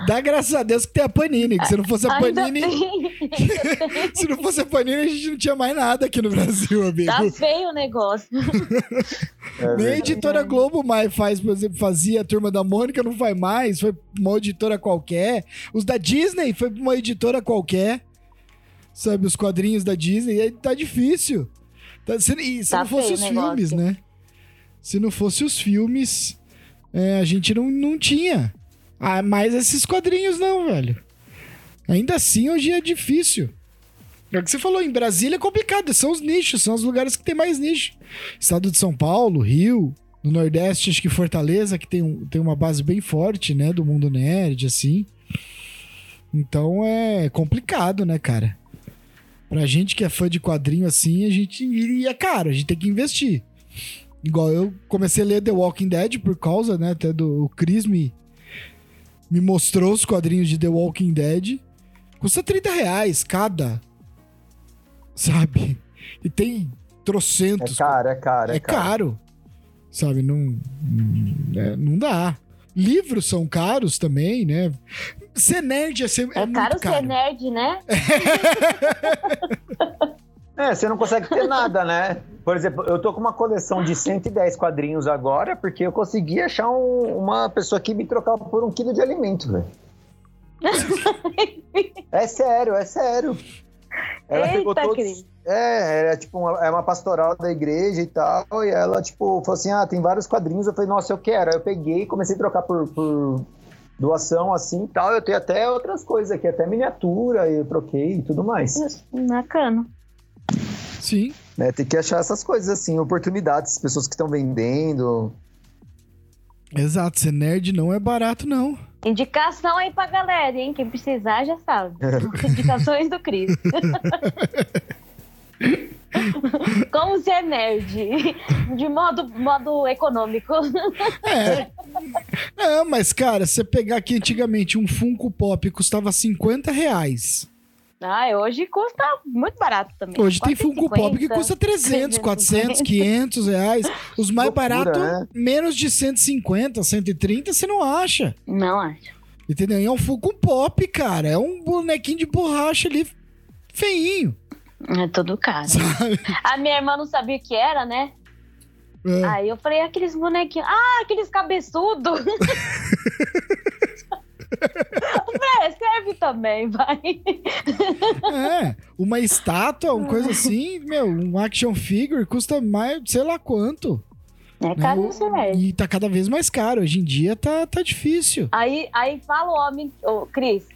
Dá graças a Deus que tem a Panini, que se não fosse a Ainda Panini, *laughs* se não fosse a Panini, a gente não tinha mais nada aqui no Brasil, amigo. Tá feio o negócio. é Nem a editora Globo mais faz, por exemplo, fazia a Turma da Mônica, não faz mais, foi uma editora qualquer. Os da Disney foi uma editora qualquer. Sabe, os quadrinhos da Disney, e aí tá difícil. Tá, se, e se Tá não fosse os negócio. filmes, né? Se não fosse os filmes, é, a gente não, não tinha. Ah, mais esses quadrinhos não, velho. Ainda assim, hoje é difícil. É o que você falou, em Brasília é complicado, são os nichos, são os lugares que tem mais nicho. Estado de São Paulo, Rio, no Nordeste, acho que Fortaleza, que tem, um, tem uma base bem forte, né? Do mundo nerd, assim. Então é complicado, né, cara? Pra gente que é fã de quadrinho assim, a gente. E é caro, a gente tem que investir. Igual eu comecei a ler The Walking Dead por causa, né? Até do o Chris me, me mostrou os quadrinhos de The Walking Dead. Custa 30 reais cada. Sabe? E tem trocentos. É caro, é caro. É, é caro. caro. Sabe? Não, é, não dá. Livros são caros também, né? Ser nerd é ser. É, é caro, caro ser nerd, né? *laughs* é, você não consegue ter nada, né? Por exemplo, eu tô com uma coleção de 110 quadrinhos agora, porque eu consegui achar um, uma pessoa que me trocava por um quilo de alimento, velho. *laughs* é sério, é sério. Ela Eita, pegou todos. É, era tipo uma, é uma pastoral da igreja e tal. E ela, tipo, falou assim: ah, tem vários quadrinhos. Eu falei, nossa, eu quero. Aí eu peguei e comecei a trocar por, por doação assim e tal. Eu tenho até outras coisas aqui, até miniatura, eu troquei e tudo mais. Bacana. Sim. É, tem que achar essas coisas assim, oportunidades, pessoas que estão vendendo. Exato, ser nerd não é barato, não. Indicação aí pra galera, hein? Quem precisar já sabe. *laughs* Indicações do Cris. *laughs* Como ser nerd? De modo, modo econômico. É. Não, mas, cara, você pegar aqui antigamente um Funko Pop custava 50 reais. Ah, hoje custa muito barato também. Hoje tem Funko 50, Pop que custa 300, 400, 500 reais. Os mais baratos, né? menos de 150, 130, você não acha. Não acho. Entendeu? E é um Funko Pop, cara. É um bonequinho de borracha ali, feinho. É tudo caro. Sabe? A minha irmã não sabia o que era, né? É. Aí eu falei, aqueles bonequinhos. Ah, aqueles cabeçudos. *laughs* é, serve também, vai. É, uma estátua, uma coisa assim, meu, um action figure custa mais, sei lá quanto. É caro né? isso mesmo. E tá cada vez mais caro. Hoje em dia tá, tá difícil. Aí, aí fala o homem, ô, Cris,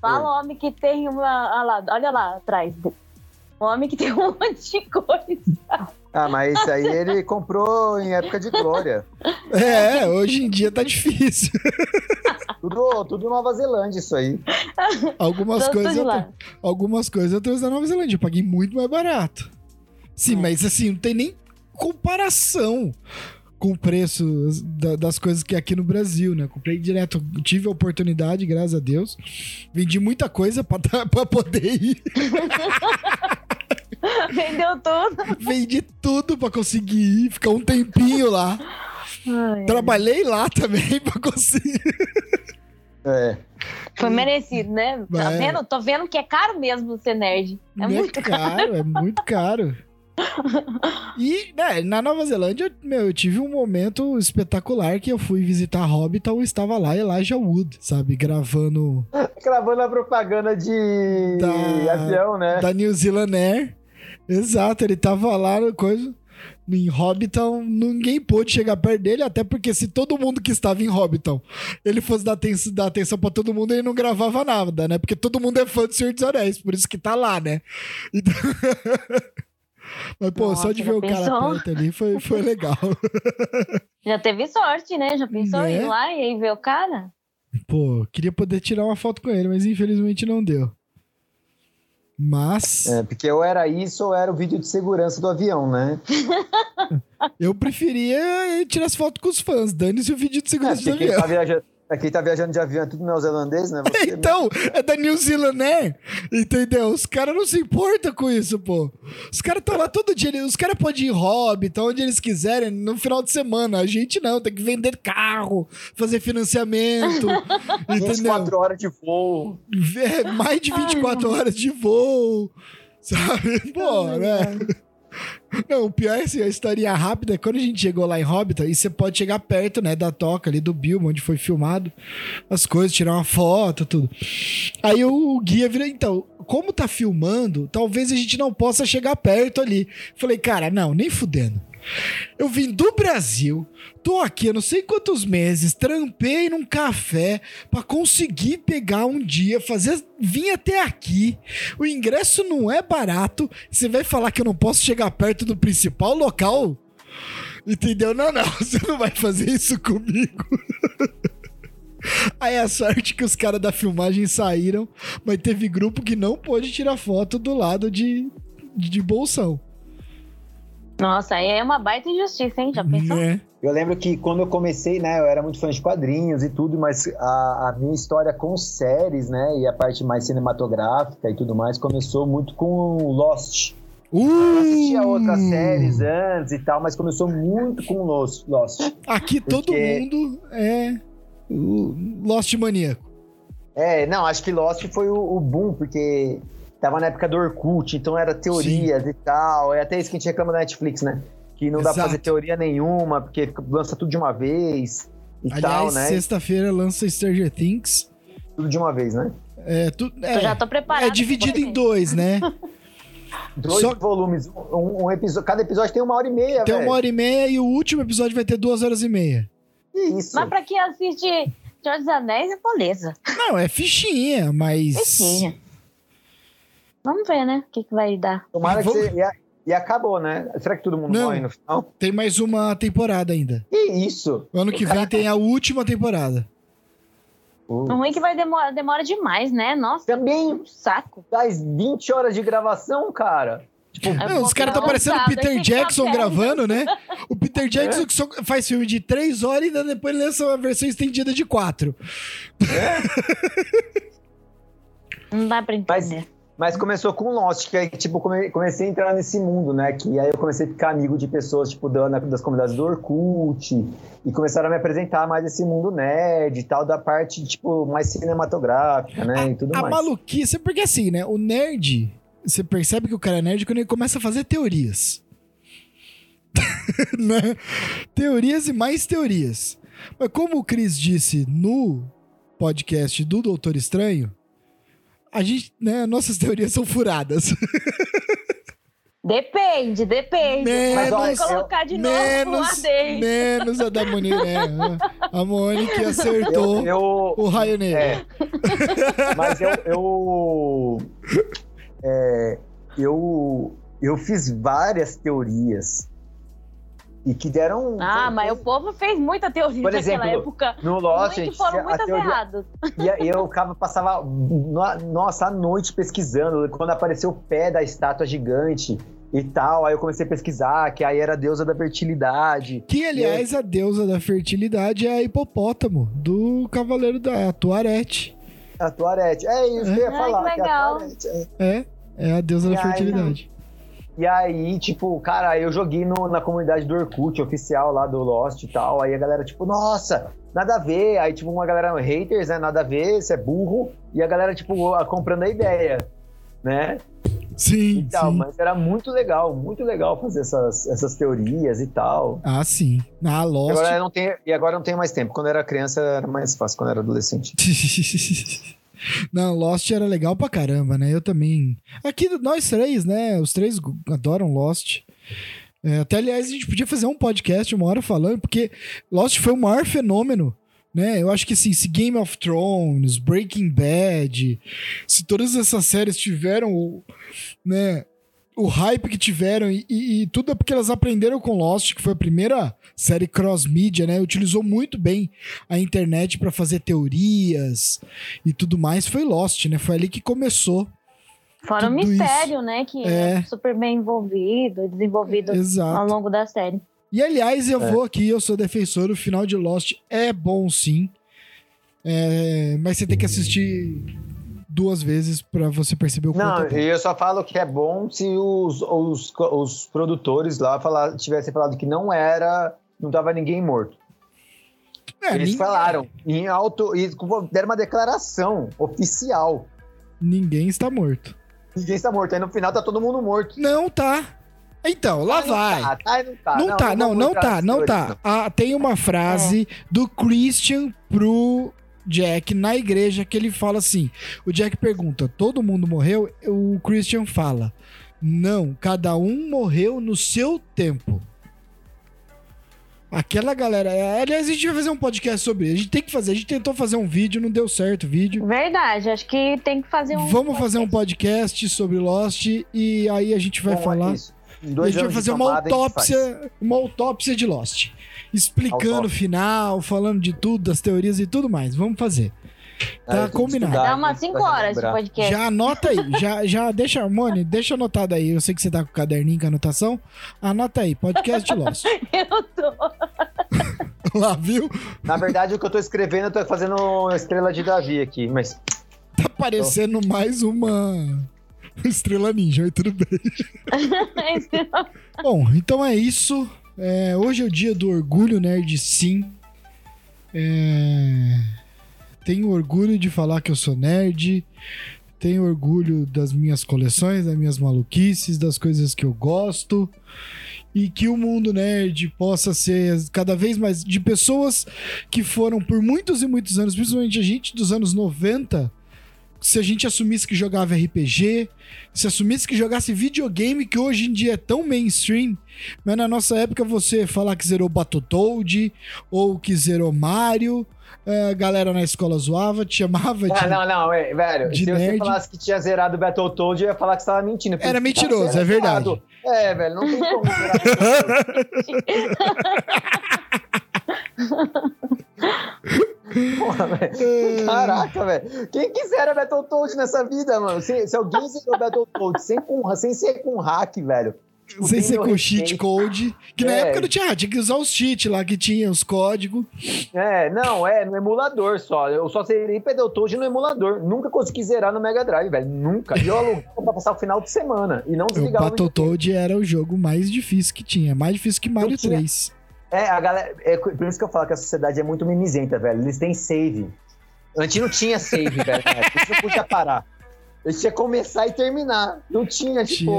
fala o homem que tem uma. Olha lá, olha lá atrás. Um homem que tem um *laughs* monte de coisa. Ah, mas isso aí ele *laughs* comprou em época de glória. É, hoje em dia tá difícil. *laughs* Tudo, tudo Nova Zelândia, isso aí. Algumas coisas, eu, algumas coisas eu trouxe da Nova Zelândia. Eu paguei muito mais barato. Sim, é. mas assim, não tem nem comparação com o preço da, das coisas que é aqui no Brasil, né? Comprei direto, tive a oportunidade, graças a Deus. Vendi muita coisa pra poder ir. *laughs* Vendeu tudo. Vendi tudo pra conseguir ir, ficar um tempinho lá. Ai, Trabalhei lá também *laughs* pra conseguir. É. Foi merecido, né? Tá é. vendo? Tô vendo que é caro mesmo ser nerd. É, é muito caro, caro. É muito caro. *laughs* E, né, na Nova Zelândia, meu, eu tive um momento espetacular que eu fui visitar Hobbiton e estava lá Elijah Wood, sabe? Gravando. Gravando a propaganda de da, avião, né? Da New Zealand Air. Exato, ele tava lá no coisa em Hobbiton, ninguém pôde chegar perto dele, até porque se todo mundo que estava em Hobbiton ele fosse dar, atenção, dar atenção pra todo mundo, ele não gravava nada, né? Porque todo mundo é fã do Senhor dos Anéis, por isso que tá lá, né? Então... *laughs* Mas, pô, Nossa, só de ver o pensou? cara perto ali foi, foi legal. *laughs* Já teve sorte, né? Já pensou né? em ir lá e ver o cara? Pô, queria poder tirar uma foto com ele, mas infelizmente não deu. Mas. É, porque ou era isso ou era o vídeo de segurança do avião, né? *laughs* eu preferia tirar as fotos com os fãs. Dane-se o vídeo de segurança é, do avião. Tá viajando, é quem tá viajando de avião é tudo neozelandês, né? Você *laughs* então, é da New Zealand, né? Entendeu? Os caras não se importam com isso, pô. Os caras estão lá todo dia. Os caras podem ir em hobby, estão onde eles quiserem, no final de semana. A gente não, tem que vender carro, fazer financiamento. *laughs* 24 horas de voo. É, mais de 24 Ai, horas de voo. Sabe? Pô, né? Não, o pior é assim, a historinha rápida, quando a gente chegou lá em Hobbit, e você pode chegar perto, né, da toca ali do Bilbo, onde foi filmado as coisas, tirar uma foto, tudo. Aí o guia vira, então, como tá filmando, talvez a gente não possa chegar perto ali. Falei, cara, não, nem fudendo. Eu vim do Brasil, tô aqui há não sei quantos meses, trampei num café para conseguir pegar um dia, fazer, vim até aqui. O ingresso não é barato. Você vai falar que eu não posso chegar perto do principal local? Entendeu? Não, não, *laughs* você não vai fazer isso comigo. *laughs* Aí a sorte que os caras da filmagem saíram, mas teve grupo que não pôde tirar foto do lado de, de bolsão. Nossa, aí é uma baita injustiça, hein? Já pensou? Né? Eu lembro que quando eu comecei, né, eu era muito fã de quadrinhos e tudo, mas a, a, minha história com séries, né, e a parte mais cinematográfica e tudo mais, começou muito com Lost. Uh! Eu assistia outras séries antes e tal, mas começou muito com Lost. Lost. Aqui todo Porque- mundo é o Lost maníaco. É, não, acho que Lost foi o, o boom, porque tava na época do Orkut, então era teorias e tal. É até isso que a gente reclama da Netflix, né? Que não dá pra Exato. fazer teoria nenhuma, porque lança tudo de uma vez e tal, Aliás, né? sexta-feira lança Stranger Things. Tudo de uma vez, né? É, tu, Eu é, já tô preparada. é dividido em dois, né? *laughs* Dois Só- volumes, um, um episódio, cada episódio tem uma hora e meia, Tem velho. uma hora e meia e o último episódio vai ter duas horas e meia. Isso? Mas pra quem assiste Senhor dos Anéis é moleza. Não, é fichinha, mas. Fichinha. Vamos ver, né? O que, que vai dar. Tomara que Vamos- você... E, a- e acabou, né? Será que todo mundo Não. morre no final? Tem mais uma temporada ainda. Que isso? Ano que vem tem a última temporada. O ruim é que vai demorar, demora demais, né? Nossa, Também um saco. faz 20 horas de gravação, cara. Eu Não, vou os caras estão ficar parecendo o Peter Jackson gravando, né? O Peter Jackson que só faz filme de três horas e ainda depois lança uma versão estendida de quatro. Não dá pra entender. Mas começou com Lost, que aí, tipo, come- comecei a entrar nesse mundo, né? Que aí eu comecei a ficar amigo de pessoas, tipo, da, das comunidades do Orkut. E começaram a me apresentar mais esse mundo nerd e tal, da parte, tipo, mais cinematográfica, né? e tudo A mais. maluquice, porque assim, né? O nerd, você percebe que o cara é nerd quando ele começa a fazer teorias. *laughs* né? Teorias e mais teorias. Mas como o Chris disse no podcast do Doutor Estranho, a gente, né, nossas teorias são furadas. *laughs* Depende, depende. Menos- Mas vamos colocar de novo menos, AD. menos a da Monique, né? A Monique acertou Eu, eu, o raio negro. É. *laughs* Mas eu. Eu, é, eu, eu fiz várias teorias. E que deram. Ah, mas o povo fez muita teoria Por naquela exemplo, época. No Lost, Muito gente, foram a muitas teoria, erradas. E eu ficava, passava, no- nossa, a noite pesquisando. Quando apareceu o pé da estátua gigante e tal, aí eu comecei a pesquisar, que aí era a deusa da fertilidade. Que, aliás, a deusa da fertilidade é a hipopótamo, do Cavaleiro da Tuarete. A Tuarete. É isso que eu ia Ai, falar. que que é a legal. Tuarete, é. É, é a deusa E da aí, fertilidade. E aí, tipo, cara, eu joguei no- na comunidade do Orkut oficial lá do Lost e tal. Aí a galera, tipo, nossa, nada a ver. Aí, tipo, uma galera haters, né? Nada a ver, você é burro. E a galera, tipo, a- comprando a ideia, né? Sim, E tal. sim. Mas era muito legal, muito legal fazer essas, essas teorias e tal. Ah, sim. Ah, Lost. agora, não tenho, e agora eu não tenho mais tempo. Quando eu era criança era mais fácil, quando eu era adolescente. *laughs* Não, Lost era legal pra caramba, né? Eu também. Aqui, nós três, né? Os três adoram Lost. É, até, aliás, a gente podia fazer um podcast uma hora falando, porque Lost foi o maior fenômeno, né? Eu acho que assim, se Game of Thrones, Breaking Bad, se todas essas séries tiveram né, o hype que tiveram e, e- e tudo é porque elas aprenderam com Lost, que foi a primeira série cross-mídia, né? Utilizou muito bem a internet pra fazer teorias e tudo mais. Foi Lost, né? Foi ali que começou. Fora o mistério, né? Que É. é super bem envolvido, desenvolvido ao Exato. longo da série. E aliás, eu É. vou aqui, eu sou defensor, o final de Lost é bom sim. É, mas você tem que assistir duas vezes pra você perceber o Não, quanto é e eu só falo que é bom se os, os, os produtores lá falar, tivessem falado que não era. Não tava ninguém morto. É, Eles nin- falaram em alto. E deram uma declaração oficial. Ninguém está morto. Ninguém está morto. Aí no final tá todo mundo morto. Não tá. Então, lá Ah, não vai. Tá, tá, não tá. Não, tá, não, não entrar tá, não tá. Ah, tem uma frase do Christian pro Jack na igreja que ele fala assim: o Jack pergunta, todo mundo morreu? O Christian fala: não, cada um morreu no seu tempo. Aquela galera. Aliás, a gente vai fazer um podcast sobre isso. A gente tem que fazer. A gente tentou fazer um vídeo, não deu certo o vídeo. Verdade, acho que tem que fazer um. Vamos fazer um podcast sobre Lost e aí a gente vai Bom, é falar. isso. E a Dois gente vai fazer uma autópsia, uma autópsia de Lost. Explicando o Autópsia. final, falando de tudo, das teorias e tudo mais. Vamos fazer. faz. Tá combinado. estudar, Dá umas tem que 5 horas de podcast. Já anota aí, já, já deixa, Mone, deixa anotado aí. Eu sei que você tá com o caderninho com a anotação. Anota aí, podcast de Lost. *laughs* Eu tô. *laughs* Lá, viu? Na verdade, o que eu tô escrevendo, eu tô fazendo Estrela de Davi aqui, mas Tá parecendo mais uma estrela ninja, mas tudo bem. *laughs* Bom, então é isso. É, hoje é o dia do orgulho nerd, sim. É, tenho orgulho de falar que eu sou nerd. Tenho orgulho das minhas coleções, das minhas maluquices, das coisas que eu gosto. E que o mundo nerd possa ser cada vez mais de pessoas que foram por muitos e muitos anos, principalmente a gente dos anos 90, se a gente assumisse que jogava RPG, se assumisse que jogasse videogame, que hoje em dia é tão mainstream, mas na nossa época você falar que zerou Battletoad ou que zerou Mario, eh, a galera na escola zoava, te chamava de. Ah, não, não, é, velho. de se você nerd. falasse que tinha zerado o Battletoad, eu ia falar que você tava mentindo. Era mentiroso, tá é verdade. errado. É, velho, não tem como *laughs* zerar *laughs* Porra, velho. Caraca, velho. Quem quiser Battletoad nessa vida, mano? Se, se alguém zerou Battletoad sem, com, sem ser com hack, velho. tipo, Sem ser com cheat code. Que na É. época não tinha, tinha que usar os cheats lá que tinha os códigos. É, não, é no emulador só. Eu só zerei Battletoad no emulador. Nunca consegui zerar no Mega Drive, velho. Nunca. E eu aluguei pra passar o final de semana. E não O desligava o Battletoad era o jogo mais difícil que tinha. Mais difícil que Mario tinha- 3. É, a galera. É por isso que eu falo que a sociedade é muito mimizenta, velho. Eles têm save. Antes não tinha save, velho. Eles não podia parar. Eles tinha que começar e terminar. Não tinha, tipo.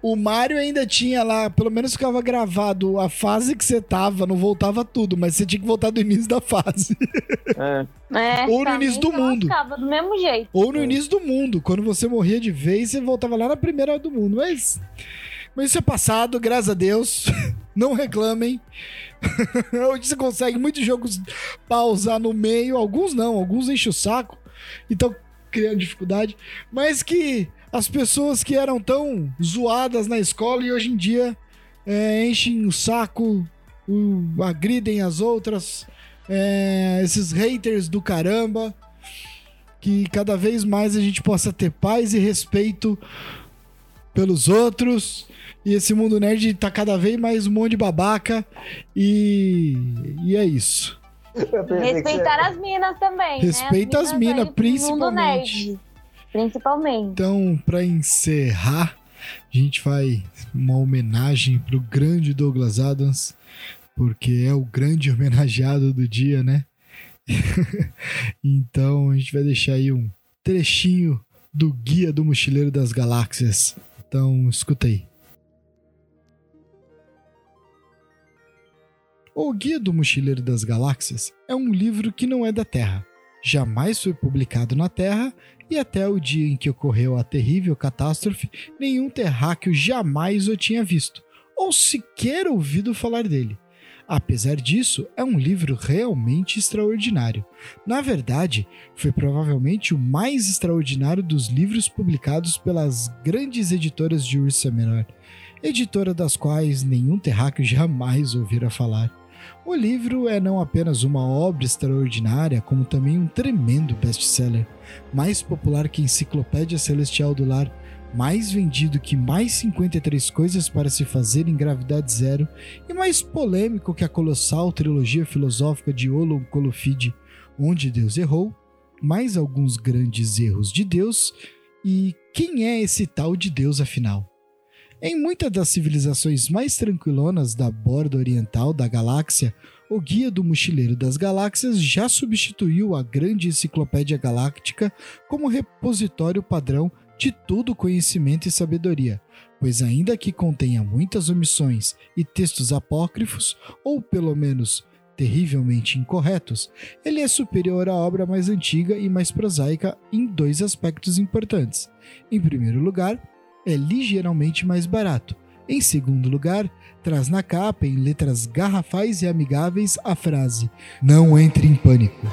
O Mario ainda tinha lá, pelo menos ficava gravado a fase que você tava, não voltava tudo, mas você tinha que voltar do início da fase. é. É, Ou no início do mundo. lascava do mesmo jeito. Ou no início do mundo, quando você morria de vez, você voltava lá na primeira do mundo. Mas, mas isso é passado, graças a Deus. *laughs* Não reclamem. *laughs* Hoje você consegue muitos jogos pausar no meio, alguns não, alguns enchem o saco. Então, criando dificuldade. Mas que as pessoas que eram tão zoadas na escola e hoje em dia é, enchem o saco, o- agridem as outras, é, esses haters do caramba que cada vez mais a gente possa ter paz e respeito pelos outros. E esse mundo nerd tá cada vez mais um monte de babaca. E, e é isso. Respeitar as minas também. Respeita né? as minas, aí do mundo principalmente. nerd. Principalmente. Então, pra encerrar, a gente vai uma homenagem pro grande Douglas Adams, porque é o grande *laughs* homenageado do dia, né? *laughs* então, a gente vai deixar aí um trechinho do Guia do Mochileiro das Galáxias. Então, escuta aí. O Guia do Mochileiro das Galáxias é um livro que não é da Terra. Jamais foi publicado na Terra e até o dia em que ocorreu a terrível catástrofe, nenhum terráqueo jamais o tinha visto, ou sequer ouvido falar dele. Apesar disso, é um livro realmente extraordinário. Na verdade, foi provavelmente o mais extraordinário dos livros publicados pelas grandes editoras de Ursa Menor, editora das quais nenhum terráqueo jamais ouvira falar. O livro é não apenas uma obra extraordinária, como também um tremendo best-seller mais popular que Enciclopédia Celestial do Lar, mais vendido que mais 53 coisas para se fazer em gravidade zero e mais polêmico que a colossal trilogia filosófica de Olon Colofide, onde Deus errou, mais alguns grandes erros de Deus e quem é esse tal de Deus afinal? Em muitas das civilizações mais tranquilonas da borda oriental da galáxia, o Guia do Mochileiro das Galáxias já substituiu a grande Enciclopédia Galáctica como repositório padrão de todo conhecimento e sabedoria, pois, ainda que contenha muitas omissões e textos apócrifos, ou pelo menos terrivelmente incorretos, ele é superior à obra mais antiga e mais prosaica em dois aspectos importantes. Em primeiro lugar, é ligeiramente mais barato. Em segundo lugar, traz na capa, em letras garrafais e amigáveis, a frase: Não entre em pânico.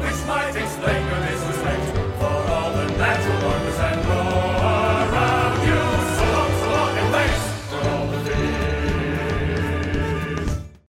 Which might